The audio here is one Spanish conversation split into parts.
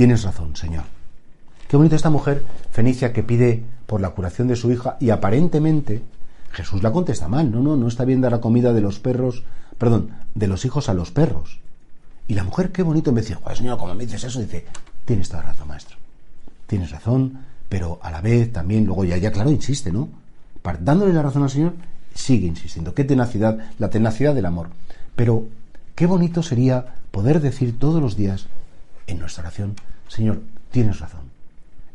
Tienes razón, Señor. Qué bonita esta mujer, Fenicia, que pide por la curación de su hija y aparentemente Jesús la contesta mal. No, no, no está bien dar la comida de los perros, perdón, de los hijos a los perros. Y la mujer, qué bonito, me dice, Joder, Señor, como me dices eso, dice, tienes toda razón, maestro. Tienes razón, pero a la vez también, luego ya, ya claro, insiste, ¿no? Dándole la razón al Señor, sigue insistiendo. Qué tenacidad, la tenacidad del amor. Pero qué bonito sería poder decir todos los días en nuestra oración, Señor, tienes razón.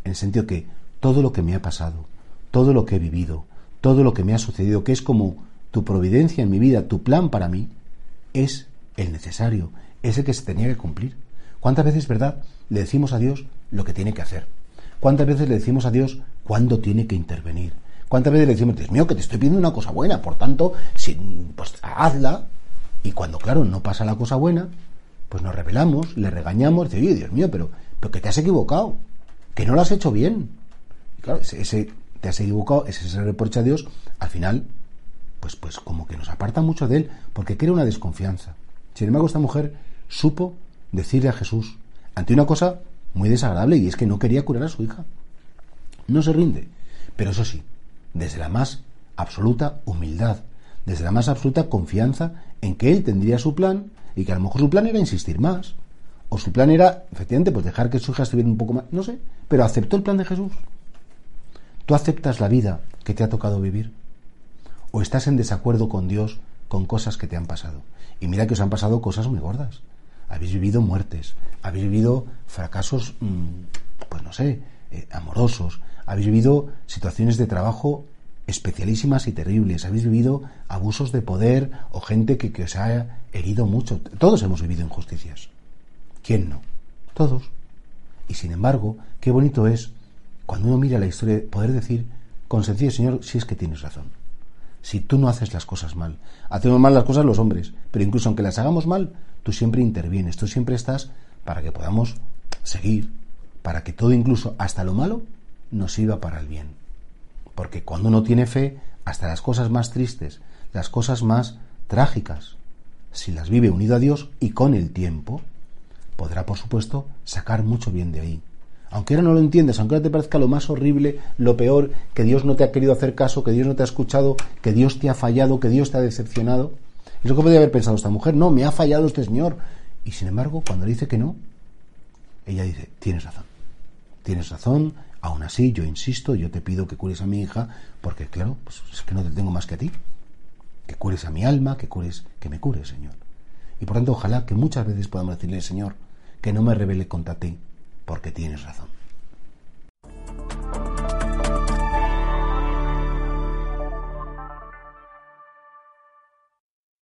En el sentido que todo lo que me ha pasado, todo lo que he vivido, todo lo que me ha sucedido, que es como tu providencia en mi vida, tu plan para mí, es el necesario, es el que se tenía que cumplir. ¿Cuántas veces, verdad, le decimos a Dios lo que tiene que hacer? ¿Cuántas veces le decimos a Dios cuándo tiene que intervenir? ¿Cuántas veces le decimos, Dios mío, que te estoy pidiendo una cosa buena, por tanto, si, pues hazla? Y cuando, claro, no pasa la cosa buena, pues nos revelamos, le regañamos, dice, Dios mío, pero, pero que te has equivocado, que no lo has hecho bien. Y claro, ese, te has equivocado, ese se reproche a Dios, al final, pues, pues como que nos aparta mucho de él, porque crea una desconfianza. Sin embargo, esta mujer supo decirle a Jesús, ante una cosa muy desagradable, y es que no quería curar a su hija. No se rinde, pero eso sí, desde la más absoluta humildad, desde la más absoluta confianza en que él tendría su plan y que a lo mejor su plan era insistir más. O su plan era, efectivamente, pues dejar que su hija estuviera un poco más, no sé, pero aceptó el plan de Jesús. ¿Tú aceptas la vida que te ha tocado vivir? ¿O estás en desacuerdo con Dios con cosas que te han pasado? Y mira que os han pasado cosas muy gordas. Habéis vivido muertes, habéis vivido fracasos, mm, pues no sé, eh, amorosos, habéis vivido situaciones de trabajo especialísimas y terribles. Habéis vivido abusos de poder o gente que, que, os ha herido mucho. Todos hemos vivido injusticias. ¿Quién no? Todos. Y sin embargo, qué bonito es cuando uno mira la historia poder decir con sencillo, Señor, si es que tienes razón. Si tú no haces las cosas mal. Hacemos mal las cosas los hombres, pero incluso aunque las hagamos mal, tú siempre intervienes, tú siempre estás para que podamos seguir, para que todo, incluso hasta lo malo, nos sirva para el bien. Porque cuando uno tiene fe, hasta las cosas más tristes, las cosas más trágicas, si las vive unido a Dios y con el tiempo, podrá, por supuesto, sacar mucho bien de ahí. Aunque ahora no lo entiendes, aunque ahora te parezca lo más horrible, lo peor, que Dios no te ha querido hacer caso, que Dios no te ha escuchado, que Dios te ha fallado, que Dios te ha decepcionado. Es lo que podría haber pensado esta mujer. No, me ha fallado este Señor. Y sin embargo, cuando le dice que no, ella dice, tienes razón. Tienes razón, Aún así, yo insisto, yo te pido que cures a mi hija, porque claro, pues es que no te tengo más que a ti. Que cures a mi alma, que cures, que me cures, Señor. Y por tanto, ojalá que muchas veces podamos decirle, Señor, que no me revele contra ti, porque tienes razón.